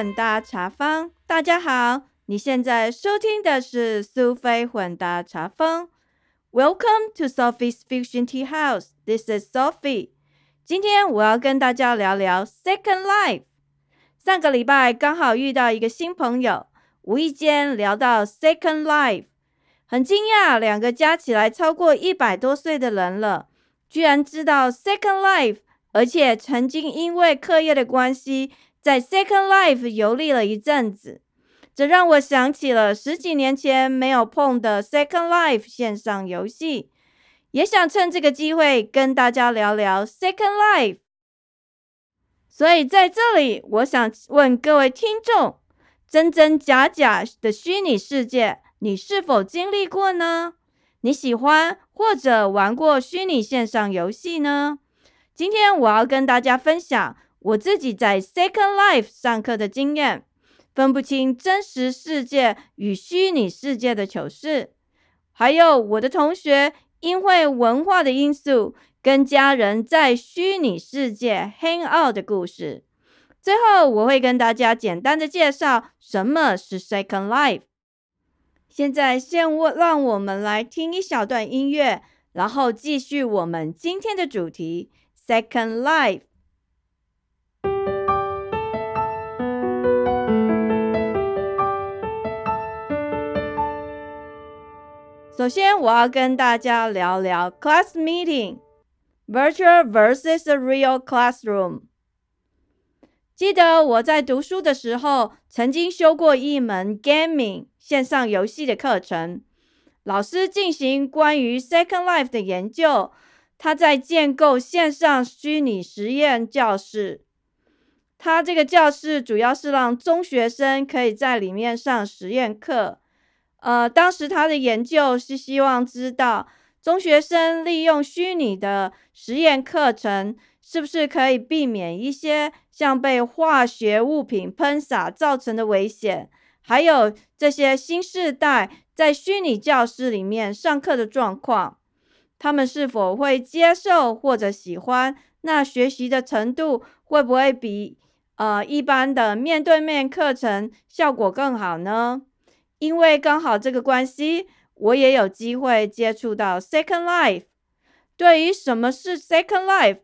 混搭茶坊。大家好，你现在收听的是苏菲混搭茶坊。Welcome to Sophie's Fusion Tea House. This is Sophie. 今天我要跟大家聊聊 Second Life。上个礼拜刚好遇到一个新朋友，无意间聊到 Second Life，很惊讶，两个加起来超过一百多岁的人了，居然知道 Second Life，而且曾经因为课业的关系，在 Second Life 游历了一阵子。这让我想起了十几年前没有碰的 Second Life 线上游戏，也想趁这个机会跟大家聊聊 Second Life。所以在这里，我想问各位听众：真真假假的虚拟世界，你是否经历过呢？你喜欢或者玩过虚拟线上游戏呢？今天我要跟大家分享我自己在 Second Life 上课的经验。分不清真实世界与虚拟世界的糗事，还有我的同学因为文化的因素跟家人在虚拟世界 hang out 的故事。最后，我会跟大家简单的介绍什么是 Second Life。现在，先我让我们来听一小段音乐，然后继续我们今天的主题 Second Life。首先，我要跟大家聊聊 class meeting virtual versus real classroom。记得我在读书的时候，曾经修过一门 gaming 线上游戏的课程，老师进行关于 Second Life 的研究。他在建构线上虚拟实验教室。他这个教室主要是让中学生可以在里面上实验课。呃，当时他的研究是希望知道中学生利用虚拟的实验课程，是不是可以避免一些像被化学物品喷洒造成的危险，还有这些新时代在虚拟教室里面上课的状况，他们是否会接受或者喜欢？那学习的程度会不会比呃一般的面对面课程效果更好呢？因为刚好这个关系，我也有机会接触到 Second Life。对于什么是 Second Life，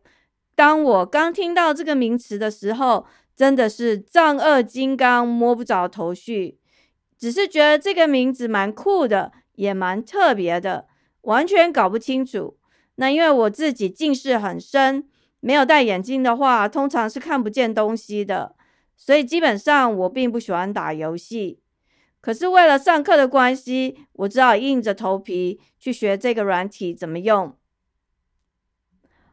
当我刚听到这个名词的时候，真的是丈二金刚摸不着头绪，只是觉得这个名字蛮酷的，也蛮特别的，完全搞不清楚。那因为我自己近视很深，没有戴眼镜的话，通常是看不见东西的，所以基本上我并不喜欢打游戏。可是为了上课的关系，我只好硬着头皮去学这个软体怎么用。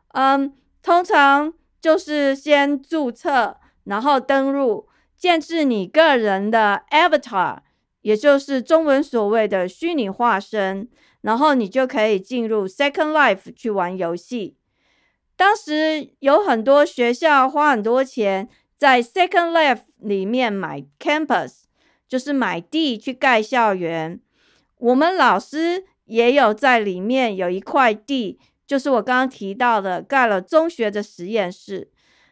嗯，通常就是先注册，然后登录，建置你个人的 avatar，也就是中文所谓的虚拟化身，然后你就可以进入 Second Life 去玩游戏。当时有很多学校花很多钱在 Second Life 里面买 campus。就是买地去盖校园，我们老师也有在里面有一块地，就是我刚刚提到的盖了中学的实验室。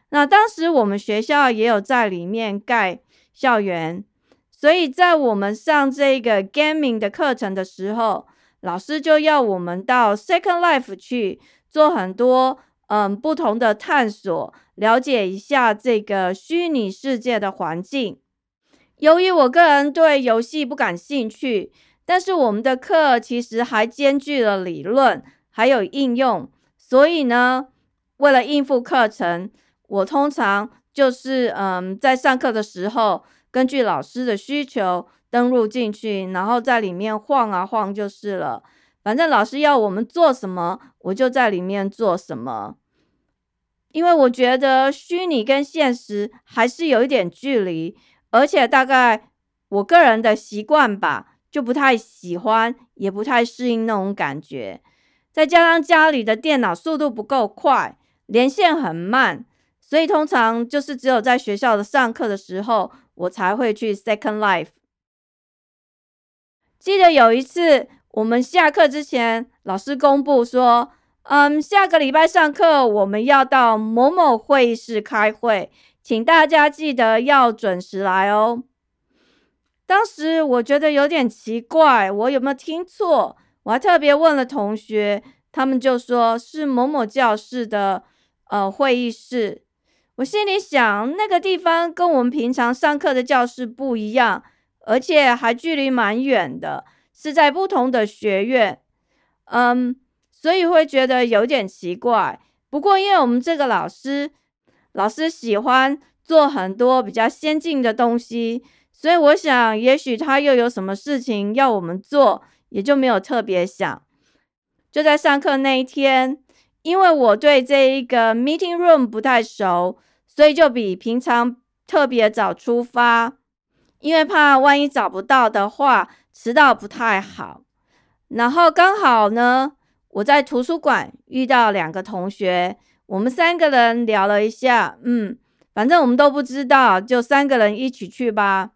那当时我们学校也有在里面盖校园，所以在我们上这个 gaming 的课程的时候，老师就要我们到 Second Life 去做很多嗯不同的探索，了解一下这个虚拟世界的环境。由于我个人对游戏不感兴趣，但是我们的课其实还兼具了理论还有应用，所以呢，为了应付课程，我通常就是嗯，在上课的时候，根据老师的需求登录进去，然后在里面晃啊晃就是了。反正老师要我们做什么，我就在里面做什么。因为我觉得虚拟跟现实还是有一点距离。而且大概我个人的习惯吧，就不太喜欢，也不太适应那种感觉。再加上家里的电脑速度不够快，连线很慢，所以通常就是只有在学校的上课的时候，我才会去 Second Life。记得有一次，我们下课之前，老师公布说，嗯，下个礼拜上课我们要到某某会议室开会。请大家记得要准时来哦。当时我觉得有点奇怪，我有没有听错？我还特别问了同学，他们就说是某某教室的呃会议室。我心里想，那个地方跟我们平常上课的教室不一样，而且还距离蛮远的，是在不同的学院。嗯，所以会觉得有点奇怪。不过，因为我们这个老师，老师喜欢做很多比较先进的东西，所以我想，也许他又有什么事情要我们做，也就没有特别想。就在上课那一天，因为我对这一个 meeting room 不太熟，所以就比平常特别早出发，因为怕万一找不到的话，迟到不太好。然后刚好呢。我在图书馆遇到两个同学，我们三个人聊了一下，嗯，反正我们都不知道，就三个人一起去吧。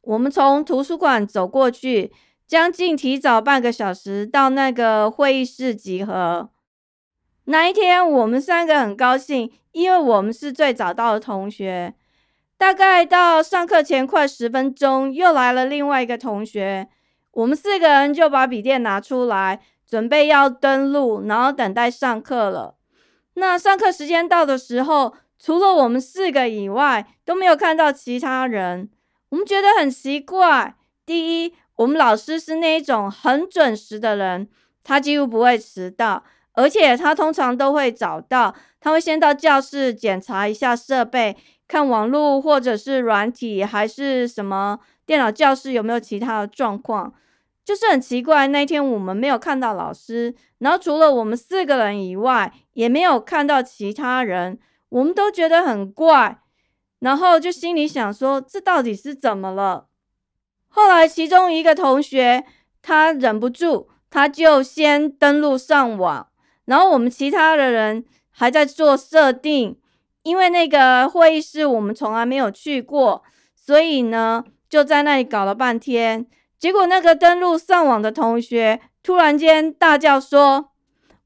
我们从图书馆走过去，将近提早半个小时到那个会议室集合。那一天，我们三个很高兴，因为我们是最早到的同学。大概到上课前快十分钟，又来了另外一个同学，我们四个人就把笔电拿出来。准备要登录，然后等待上课了。那上课时间到的时候，除了我们四个以外，都没有看到其他人。我们觉得很奇怪。第一，我们老师是那一种很准时的人，他几乎不会迟到，而且他通常都会早到。他会先到教室检查一下设备，看网络或者是软体，还是什么电脑教室有没有其他的状况。就是很奇怪，那天我们没有看到老师，然后除了我们四个人以外，也没有看到其他人，我们都觉得很怪，然后就心里想说，这到底是怎么了？后来其中一个同学他忍不住，他就先登录上网，然后我们其他的人还在做设定，因为那个会议室我们从来没有去过，所以呢就在那里搞了半天。结果，那个登录上网的同学突然间大叫说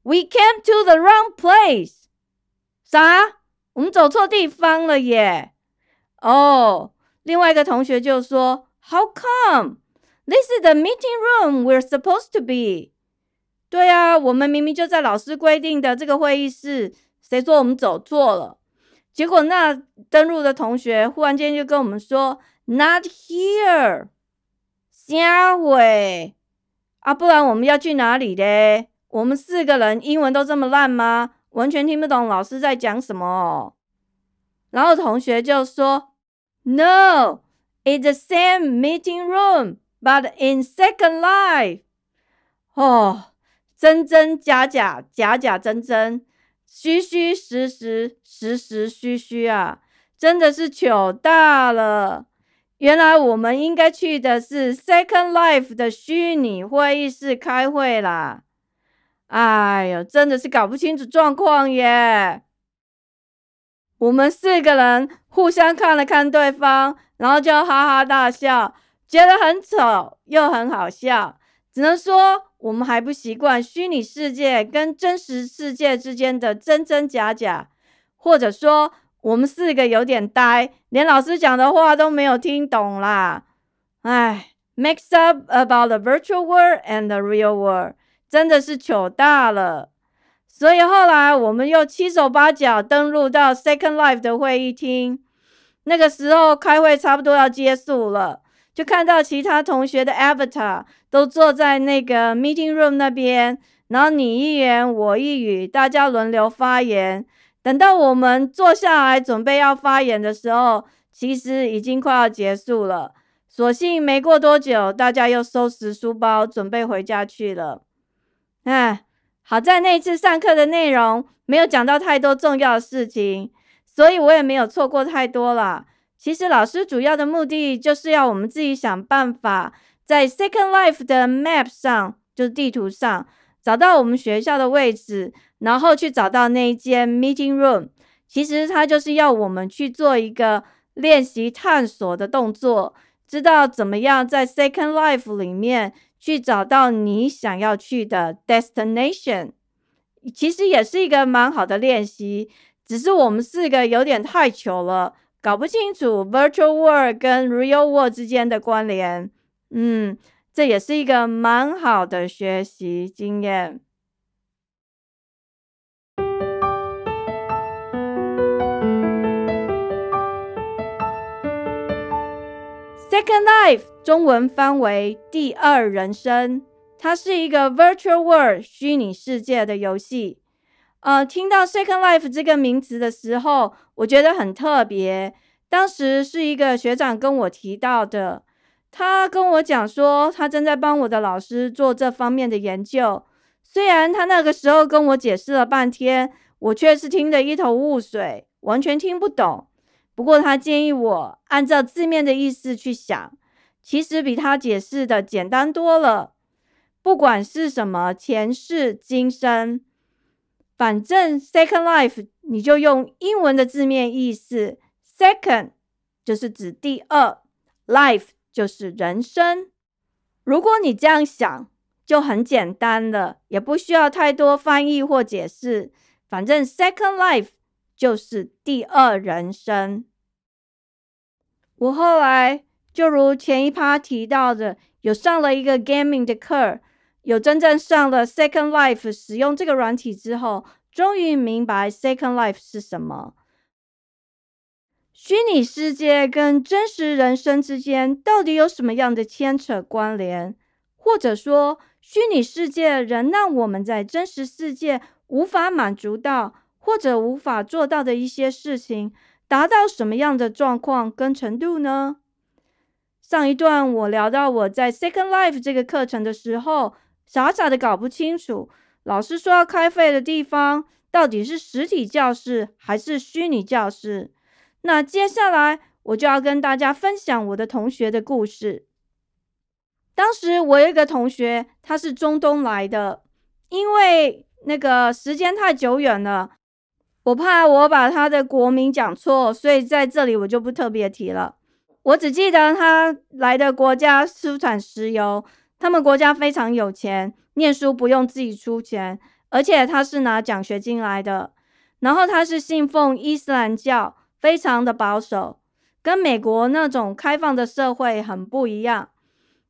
：“We came to the wrong place。”啥？我们走错地方了耶！哦，另外一个同学就说：“How come? This is the meeting room we're supposed to be。”对啊，我们明明就在老师规定的这个会议室，谁说我们走错了？结果那登录的同学忽然间就跟我们说：“Not here。”瞎会啊！不然我们要去哪里嘞？我们四个人英文都这么烂吗？完全听不懂老师在讲什么。然后同学就说：“No, it's the same meeting room, but in Second Life。”哦，真真假假，假假真真，虚虚实实，实实虚虚啊！真的是糗大了。原来我们应该去的是 Second Life 的虚拟会议室开会啦！哎呦，真的是搞不清楚状况耶！我们四个人互相看了看对方，然后就哈哈大笑，觉得很丑又很好笑。只能说我们还不习惯虚拟世界跟真实世界之间的真真假假，或者说。我们四个有点呆，连老师讲的话都没有听懂啦。唉，mix up about the virtual world and the real world，真的是糗大了。所以后来我们又七手八脚登录到 Second Life 的会议厅。那个时候开会差不多要结束了，就看到其他同学的 avatar 都坐在那个 meeting room 那边，然后你一言我一语，大家轮流发言。等到我们坐下来准备要发言的时候，其实已经快要结束了。所幸没过多久，大家又收拾书包准备回家去了。唉，好在那次上课的内容没有讲到太多重要的事情，所以我也没有错过太多了。其实老师主要的目的就是要我们自己想办法，在 Second Life 的 Map 上，就是地图上找到我们学校的位置。然后去找到那一间 meeting room，其实它就是要我们去做一个练习探索的动作，知道怎么样在 Second Life 里面去找到你想要去的 destination。其实也是一个蛮好的练习，只是我们四个有点太糗了，搞不清楚 virtual world 跟 real world 之间的关联。嗯，这也是一个蛮好的学习经验。Second Life 中文翻为第二人生，它是一个 virtual world 虚拟世界的游戏。呃，听到 Second Life 这个名词的时候，我觉得很特别。当时是一个学长跟我提到的，他跟我讲说，他正在帮我的老师做这方面的研究。虽然他那个时候跟我解释了半天，我却是听得一头雾水，完全听不懂。不过他建议我按照字面的意思去想，其实比他解释的简单多了。不管是什么前世今生，反正 second life 你就用英文的字面意思，second 就是指第二，life 就是人生。如果你这样想，就很简单了，也不需要太多翻译或解释。反正 second life。就是第二人生。我后来就如前一趴提到的，有上了一个 gaming 的课，有真正上了 Second Life 使用这个软体之后，终于明白 Second Life 是什么。虚拟世界跟真实人生之间到底有什么样的牵扯关联？或者说，虚拟世界仍让我们在真实世界无法满足到？或者无法做到的一些事情，达到什么样的状况跟程度呢？上一段我聊到我在 Second Life 这个课程的时候，傻傻的搞不清楚，老师说要开费的地方到底是实体教室还是虚拟教室。那接下来我就要跟大家分享我的同学的故事。当时我有一个同学，他是中东来的，因为那个时间太久远了。我怕我把他的国名讲错，所以在这里我就不特别提了。我只记得他来的国家出产石油，他们国家非常有钱，念书不用自己出钱，而且他是拿奖学金来的。然后他是信奉伊斯兰教，非常的保守，跟美国那种开放的社会很不一样。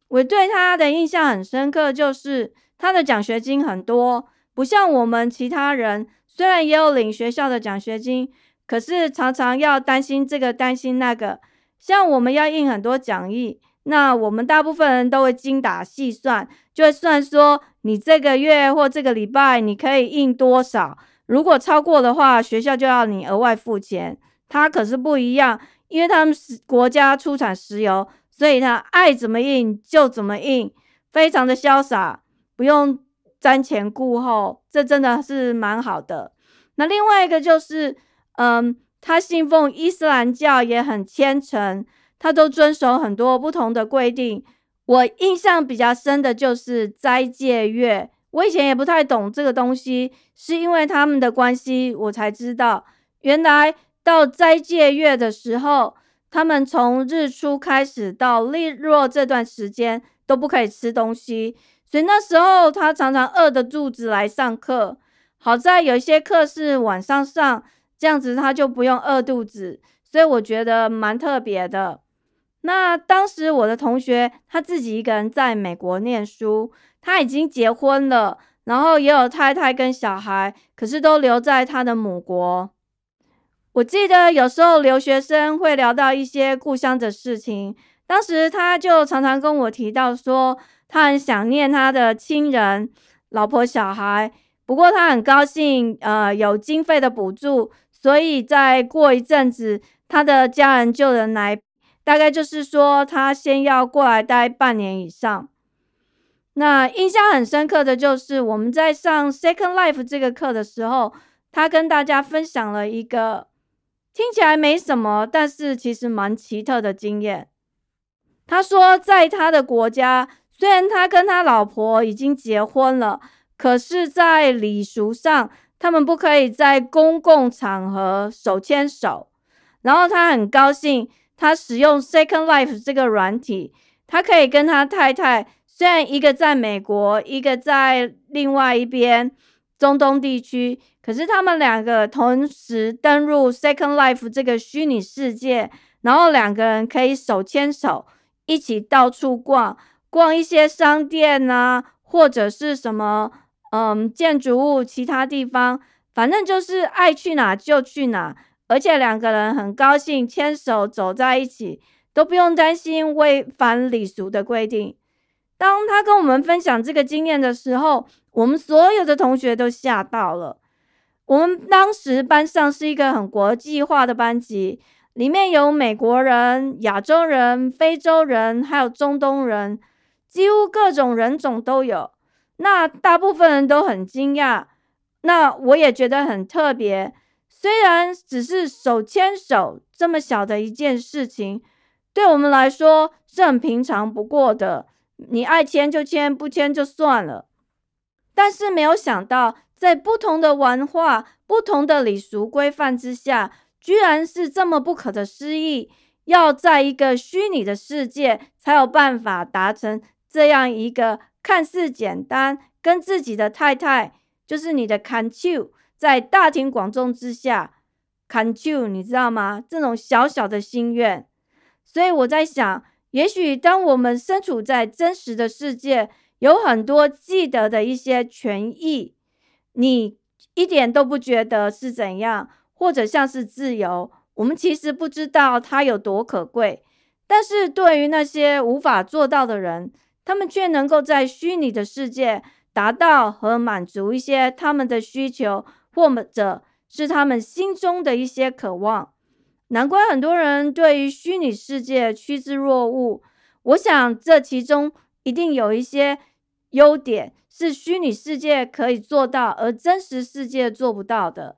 我对他的印象很深刻，就是他的奖学金很多，不像我们其他人。虽然也有领学校的奖学金，可是常常要担心这个担心那个。像我们要印很多讲义，那我们大部分人都会精打细算，就会算说你这个月或这个礼拜你可以印多少。如果超过的话，学校就要你额外付钱。他可是不一样，因为他们是国家出产石油，所以他爱怎么印就怎么印，非常的潇洒，不用。瞻前顾后，这真的是蛮好的。那另外一个就是，嗯，他信奉伊斯兰教，也很虔诚，他都遵守很多不同的规定。我印象比较深的就是斋戒月，我以前也不太懂这个东西，是因为他们的关系，我才知道，原来到斋戒月的时候，他们从日出开始到日落这段时间都不可以吃东西。所以那时候他常常饿着肚子来上课，好在有一些课是晚上上，这样子他就不用饿肚子，所以我觉得蛮特别的。那当时我的同学他自己一个人在美国念书，他已经结婚了，然后也有太太跟小孩，可是都留在他的母国。我记得有时候留学生会聊到一些故乡的事情，当时他就常常跟我提到说。他很想念他的亲人、老婆、小孩，不过他很高兴，呃，有经费的补助，所以再过一阵子，他的家人就能来。大概就是说，他先要过来待半年以上。那印象很深刻的就是我们在上 Second Life 这个课的时候，他跟大家分享了一个听起来没什么，但是其实蛮奇特的经验。他说，在他的国家。虽然他跟他老婆已经结婚了，可是，在礼俗上，他们不可以在公共场合手牵手。然后他很高兴，他使用 Second Life 这个软体，他可以跟他太太，虽然一个在美国，一个在另外一边中东地区，可是他们两个同时登入 Second Life 这个虚拟世界，然后两个人可以手牵手一起到处逛，逛一些商店啊，或者是什么嗯建筑物，其他地方，反正就是爱去哪就去哪，而且两个人很高兴牵手走在一起，都不用担心违反礼俗的规定。当他跟我们分享这个经验的时候，我们所有的同学都吓到了。我们当时班上是一个很国际化的班级，里面有美国人、亚洲人、非洲人，还有中东人，几乎各种人种都有。那大部分人都很惊讶，那我也觉得很特别。虽然只是手牵手这么小的一件事情，对我们来说是很平常不过的。你爱牵就牵，不牵就算了。但是没有想到，在不同的文化、不同的礼俗规范之下，居然是这么不可的思议。要在一个虚拟的世界，才有办法达成这样一个看似简单，跟自己的太太，就是你的 c o n t u 在大庭广众之下 c o n t u 你知道吗？这种小小的心愿。所以我在想。也许当我们身处在真实的世界，有很多记得的一些权益，你一点都不觉得是怎样，或者像是自由，我们其实不知道它有多可贵。但是对于那些无法做到的人，他们却能够在虚拟的世界达到和满足一些他们的需求，或者是他们心中的一些渴望。难怪很多人对于虚拟世界趋之若鹜。我想这其中一定有一些优点是虚拟世界可以做到，而真实世界做不到的。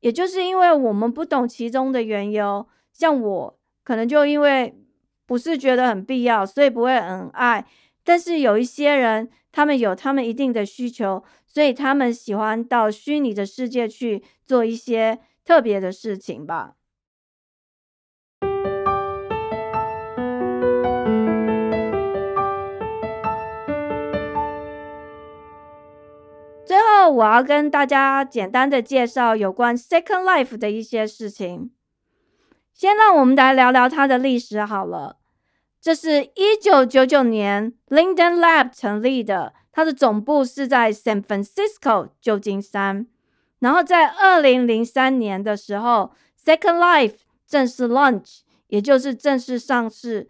也就是因为我们不懂其中的缘由，像我可能就因为不是觉得很必要，所以不会很爱。但是有一些人，他们有他们一定的需求，所以他们喜欢到虚拟的世界去做一些特别的事情吧。最后，我要跟大家简单的介绍有关 Second Life 的一些事情。先让我们来聊聊它的历史好了。这是一九九九年 Linden Lab 成立的，它的总部是在 San Francisco 旧金山。然后在二零零三年的时候，Second Life 正式 launch，也就是正式上市。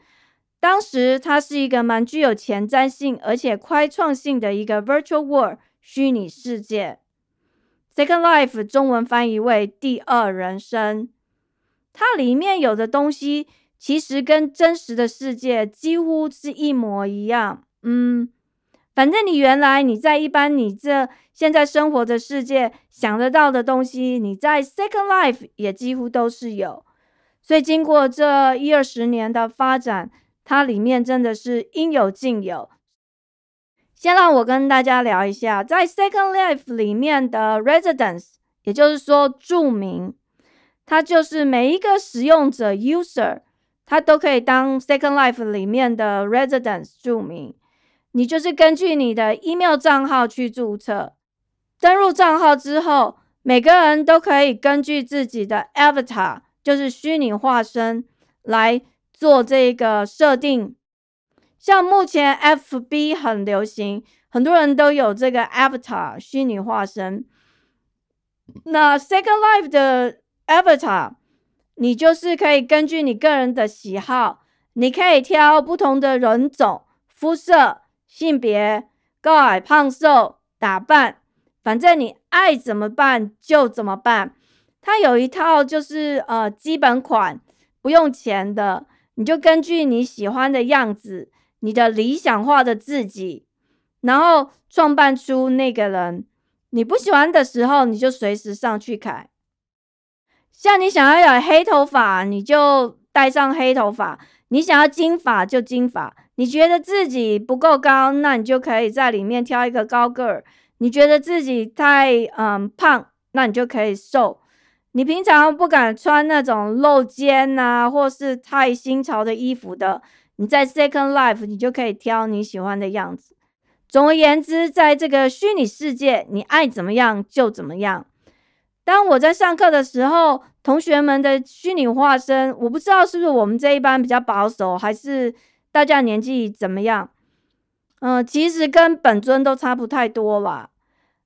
当时它是一个蛮具有前瞻性而且开创性的一个 Virtual World。虚拟世界，Second Life 中文翻译为第二人生。它里面有的东西其实跟真实的世界几乎是一模一样。嗯，反正你原来你在一般你这现在生活的世界想得到的东西，你在 Second Life 也几乎都是有。所以经过这一二十年的发展，它里面真的是应有尽有。先让我跟大家聊一下，在 Second Life 里面的 Residence，也就是说住民，它就是每一个使用者 User，他都可以当 Second Life 里面的 Residence 住民。你就是根据你的 email 账号去注册，登录账号之后，每个人都可以根据自己的 Avatar，就是虚拟化身来做这个设定。像目前 F B 很流行，很多人都有这个 Avatar 虚拟化身。那 Second Life 的 Avatar，你就是可以根据你个人的喜好，你可以挑不同的人种、肤色、性别、高矮胖瘦、打扮，反正你爱怎么办就怎么办。它有一套就是呃基本款，不用钱的，你就根据你喜欢的样子。你的理想化的自己，然后创办出那个人。你不喜欢的时候，你就随时上去改。像你想要有黑头发，你就戴上黑头发；你想要金发就金发。你觉得自己不够高，那你就可以在里面挑一个高个儿。你觉得自己太嗯胖，那你就可以瘦。你平常不敢穿那种露肩啊，或是太新潮的衣服的。你在 Second Life，你就可以挑你喜欢的样子。总而言之，在这个虚拟世界，你爱怎么样就怎么样。当我在上课的时候，同学们的虚拟化身，我不知道是不是我们这一班比较保守，还是大家年纪怎么样？嗯，其实跟本尊都差不太多啦。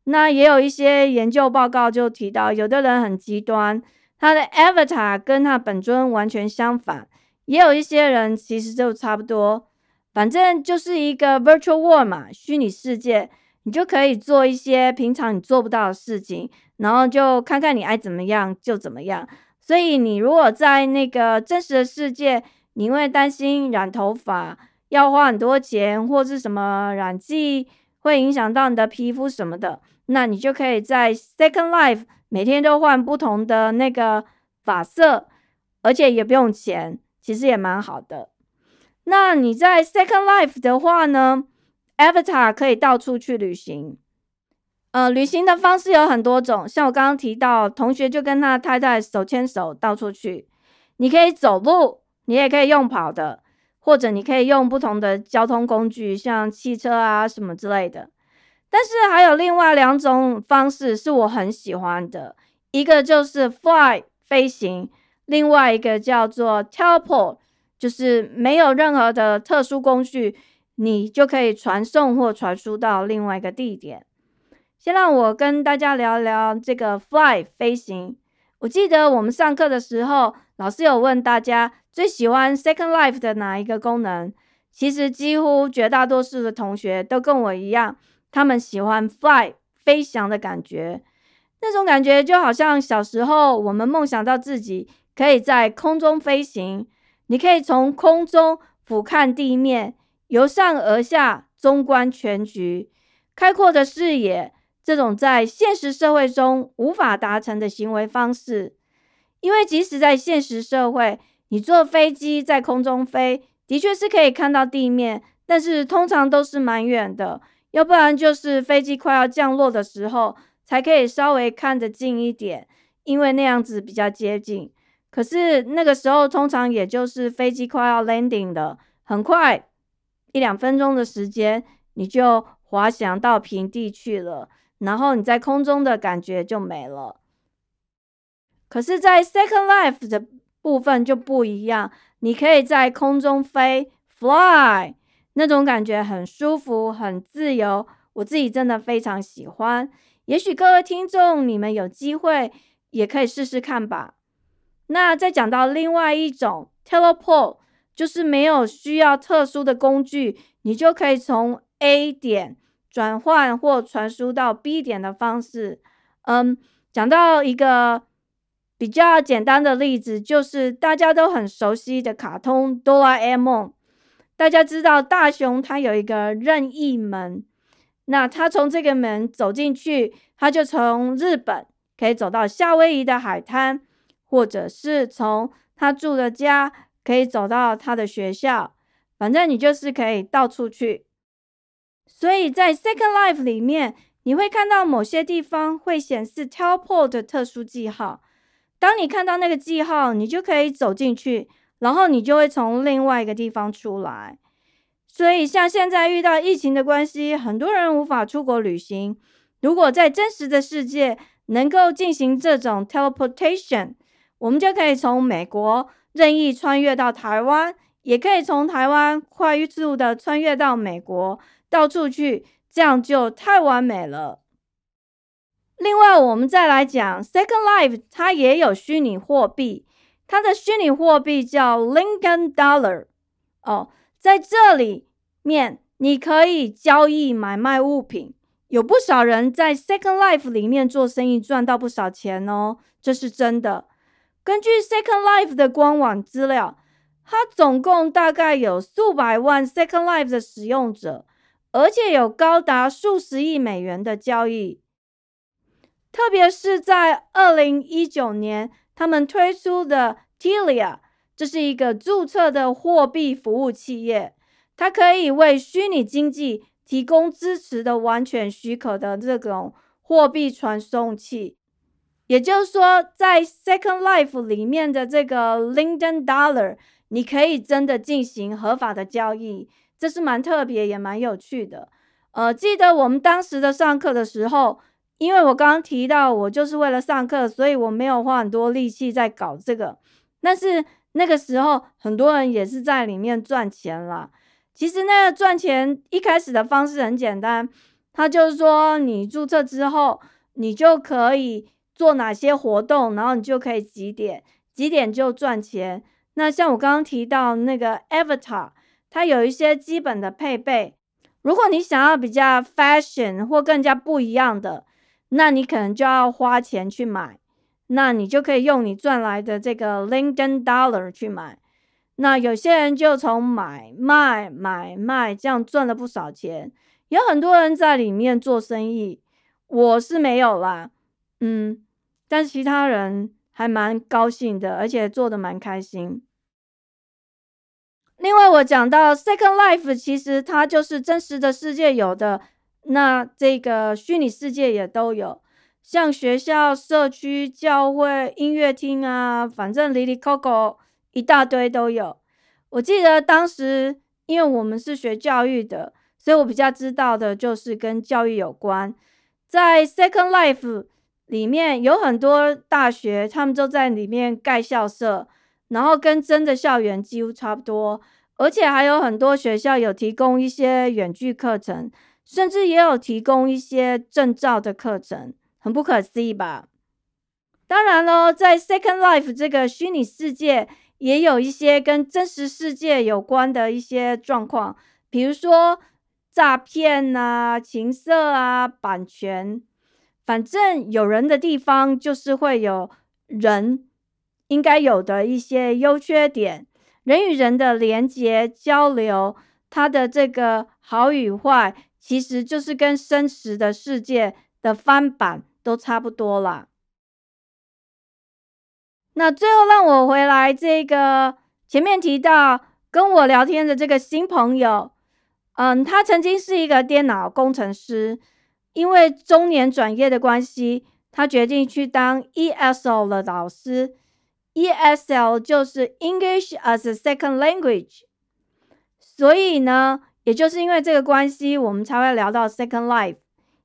那也有一些研究报告就提到，有的人很极端，他的 avatar 跟他本尊完全相反；也有一些人其实就差不多。反正就是一个 virtual world 嘛，虚拟世界。你就可以做一些平常你做不到的事情，然后就看看你爱怎么样就怎么样。所以你如果在那个真实的世界，你会担心染头发要花很多钱，或是什么染剂会影响到你的皮肤什么的，那你就可以在 Second Life 每天都换不同的那个发色，而且也不用钱，其实也蛮好的。那你在 Second Life 的话呢？Avatar 可以到处去旅行，呃，旅行的方式有很多种，像我刚刚提到，同学就跟他太太手牵手到处去。你可以走路，你也可以用跑的，或者你可以用不同的交通工具，像汽车啊什么之类的。但是还有另外两种方式是我很喜欢的，一个就是 Fly 飞行，另外一个叫做 Teleport，就是没有任何的特殊工具。你就可以传送或传输到另外一个地点。先让我跟大家聊聊这个 fly 飞行。我记得我们上课的时候，老师有问大家最喜欢 Second Life 的哪一个功能。其实几乎绝大多数的同学都跟我一样，他们喜欢 fly 飞翔的感觉。那种感觉就好像小时候我们梦想到自己可以在空中飞行，你可以从空中俯瞰地面。由上而下，纵观全局，开阔的视野，这种在现实社会中无法达成的行为方式。因为即使在现实社会，你坐飞机在空中飞，的确是可以看到地面，但是通常都是蛮远的。要不然就是飞机快要降落的时候，才可以稍微看得近一点，因为那样子比较接近。可是那个时候，通常也就是飞机快要 landing 的，很快。一两分钟的时间，你就滑翔到平地去了，然后你在空中的感觉就没了。可是，在 Second Life 的部分就不一样，你可以在空中飞，fly，那种感觉很舒服、很自由。我自己真的非常喜欢。也许各位听众，你们有机会也可以试试看吧。那再讲到另外一种 teleport。就是没有需要特殊的工具，你就可以从 A 点转换或传输到 B 点的方式。嗯，讲到一个比较简单的例子，就是大家都很熟悉的卡通哆啦 A 梦。大家知道大雄他有一个任意门，那他从这个门走进去，他就从日本可以走到夏威夷的海滩，或者是从他住的家。可以走到他的学校，反正你就是可以到处去。所以在 Second Life 里面，你会看到某些地方会显示 Teleport 的特殊记号。当你看到那个记号，你就可以走进去，然后你就会从另外一个地方出来。所以像现在遇到疫情的关系，很多人无法出国旅行。如果在真实的世界能够进行这种 Teleportation，我们就可以从美国。任意穿越到台湾，也可以从台湾快速的穿越到美国，到处去，这样就太完美了。另外，我们再来讲 Second Life，它也有虚拟货币，它的虚拟货币叫 Lincoln Dollar。哦，在这里面你可以交易买卖物品，有不少人在 Second Life 里面做生意赚到不少钱哦，这是真的。根据 Second Life 的官网资料，它总共大概有数百万 Second Life 的使用者，而且有高达数十亿美元的交易。特别是在二零一九年，他们推出的 Telia，这是一个注册的货币服务企业，它可以为虚拟经济提供支持的完全许可的这种货币传送器。也就是说，在 Second Life 里面的这个 Linden Dollar，你可以真的进行合法的交易，这是蛮特别也蛮有趣的。呃，记得我们当时的上课的时候，因为我刚刚提到，我就是为了上课，所以我没有花很多力气在搞这个。但是那个时候，很多人也是在里面赚钱啦。其实那个赚钱一开始的方式很简单，他就是说，你注册之后，你就可以做哪些活动，然后你就可以几点几点就赚钱。那像我刚刚提到那个 Avatar，它有一些基本的配备。如果你想要比较 fashion 或更加不一样的，那你可能就要花钱去买。那你就可以用你赚来的这个 LinkedIn Dollar 去买。那有些人就从买卖买卖这样赚了不少钱，有很多人在里面做生意。我是没有啦，嗯，但其他人还蛮高兴的，而且做的蛮开心。另外，我讲到 Second Life，其实它就是真实的世界有的，那这个虚拟世界也都有，像学校、社区、教会、音乐厅啊，反正里里扣扣一大堆都有。我记得当时，因为我们是学教育的，所以我比较知道的就是跟教育有关。在 Second Life 里面有很多大学，他们都在里面盖校舍。然后跟真的校园几乎差不多，而且还有很多学校有提供一些远距课程，甚至也有提供一些证照的课程，很不可思议吧？当然喽，在 Second Life 这个虚拟世界，也有一些跟真实世界有关的一些状况，比如说诈骗啊、情色啊、版权，反正有人的地方就是会有人。应该有的一些优缺点，人与人的连接交流，它的这个好与坏，其实就是跟真实的世界的翻版都差不多啦。那最后让我回来这个前面提到跟我聊天的这个新朋友，嗯，他曾经是一个电脑工程师，因为中年转业的关系，他决定去当 ESL 的老师。ESL 就是 English as a Second Language，所以呢，也就是因为这个关系，我们才会聊到 Second Life。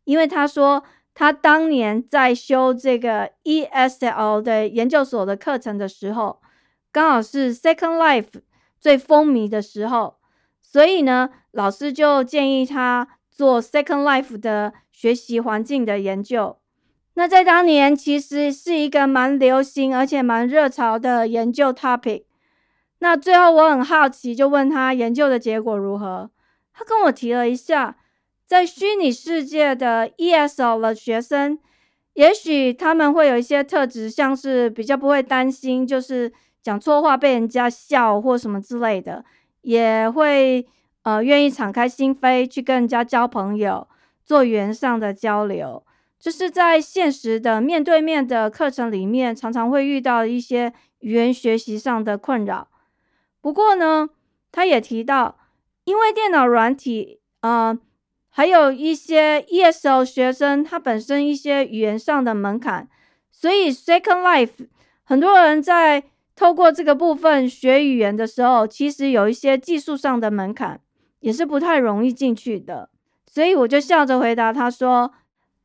因为他说他当年在修这个 ESL 的研究所的课程的时候，刚好是 Second Life 最风靡的时候，所以呢，老师就建议他做 Second Life 的学习环境的研究。那在当年其实是一个蛮流行而且蛮热潮的研究 topic。那最后我很好奇，就问他研究的结果如何。他跟我提了一下，在虚拟世界的 ESL 的学生，也许他们会有一些特质，像是比较不会担心，就是讲错话被人家笑或什么之类的，也会呃愿意敞开心扉去跟人家交朋友，做语言上的交流。就是在现实的面对面的课程里面，常常会遇到一些语言学习上的困扰。不过呢，他也提到，因为电脑软体，呃，还有一些 ESL 学生，他本身一些语言上的门槛，所以 Second Life 很多人在透过这个部分学语言的时候，其实有一些技术上的门槛，也是不太容易进去的。所以我就笑着回答他说。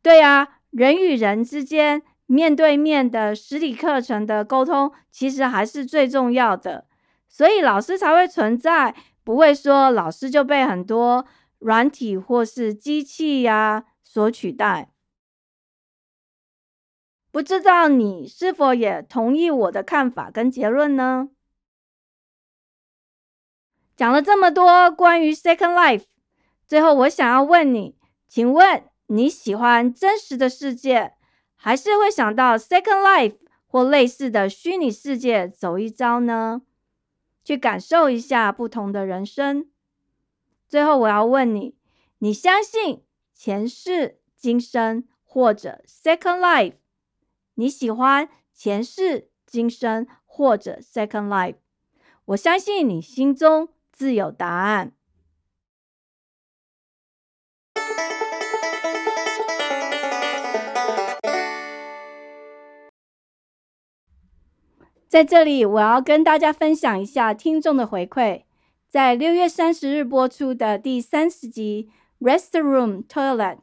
对啊，人与人之间面对面的实体课程的沟通，其实还是最重要的，所以老师才会存在，不会说老师就被很多软体或是机器呀所取代。不知道你是否也同意我的看法跟结论呢？讲了这么多关于 Second Life，最后我想要问你，请问？你喜欢真实的世界，还是会想到 Second Life 或类似的虚拟世界走一遭呢？去感受一下不同的人生。最后，我要问你：你相信前世今生或者 Second Life？你喜欢前世今生或者 Second Life？我相信你心中自有答案。在这里，我要跟大家分享一下听众的回馈。在六月三十日播出的第三十集《Restroom Toilet》，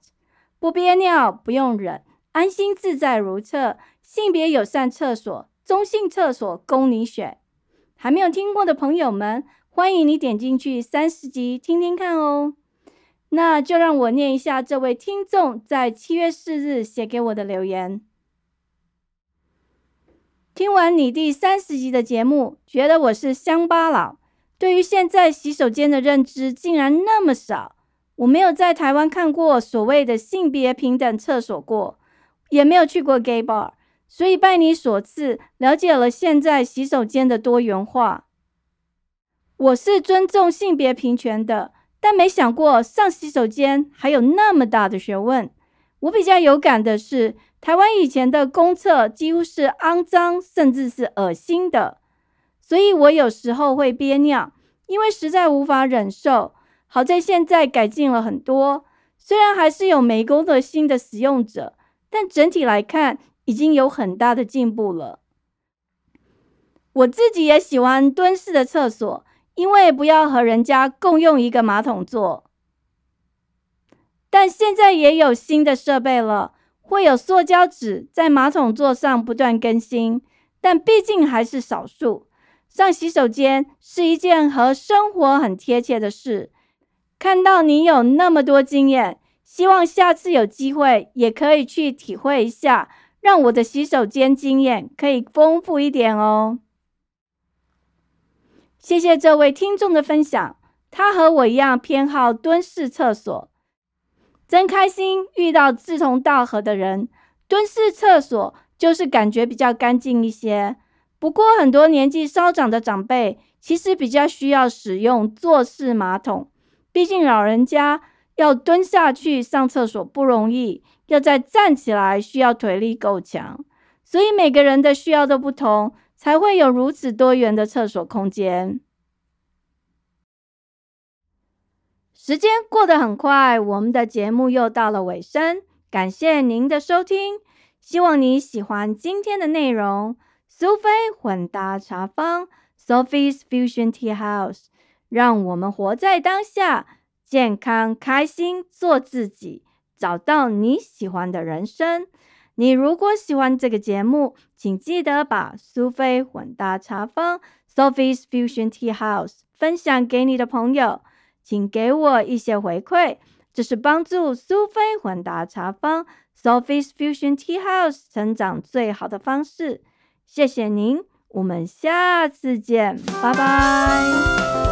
不憋尿不用忍，安心自在如厕，性别友善厕所，中性厕所供你选。还没有听过的朋友们，欢迎你点进去三十集听听看哦。那就让我念一下这位听众在七月四日写给我的留言。听完你第三十集的节目，觉得我是乡巴佬，对于现在洗手间的认知竟然那么少。我没有在台湾看过所谓的性别平等厕所过，也没有去过 gay bar，所以拜你所赐，了解了现在洗手间的多元化。我是尊重性别平权的。但没想过上洗手间还有那么大的学问。我比较有感的是，台湾以前的公厕几乎是肮脏，甚至是恶心的，所以我有时候会憋尿，因为实在无法忍受。好在现在改进了很多，虽然还是有没功的新的使用者，但整体来看已经有很大的进步了。我自己也喜欢蹲式的厕所。因为不要和人家共用一个马桶座，但现在也有新的设备了，会有塑胶纸在马桶座上不断更新，但毕竟还是少数。上洗手间是一件和生活很贴切的事。看到你有那么多经验，希望下次有机会也可以去体会一下，让我的洗手间经验可以丰富一点哦。谢谢这位听众的分享，他和我一样偏好蹲式厕所，真开心遇到志同道合的人。蹲式厕所就是感觉比较干净一些，不过很多年纪稍长的长辈其实比较需要使用坐式马桶，毕竟老人家要蹲下去上厕所不容易，要再站起来需要腿力够强，所以每个人的需要都不同。才会有如此多元的厕所空间。时间过得很快，我们的节目又到了尾声。感谢您的收听，希望你喜欢今天的内容。苏菲混搭茶坊 （Sophie's Fusion Tea House），让我们活在当下，健康开心，做自己，找到你喜欢的人生。你如果喜欢这个节目，请记得把苏菲混搭茶坊 （Sophie's Fusion Tea House） 分享给你的朋友，请给我一些回馈，这是帮助苏菲混搭茶坊 （Sophie's Fusion Tea House） 成长最好的方式。谢谢您，我们下次见，拜拜。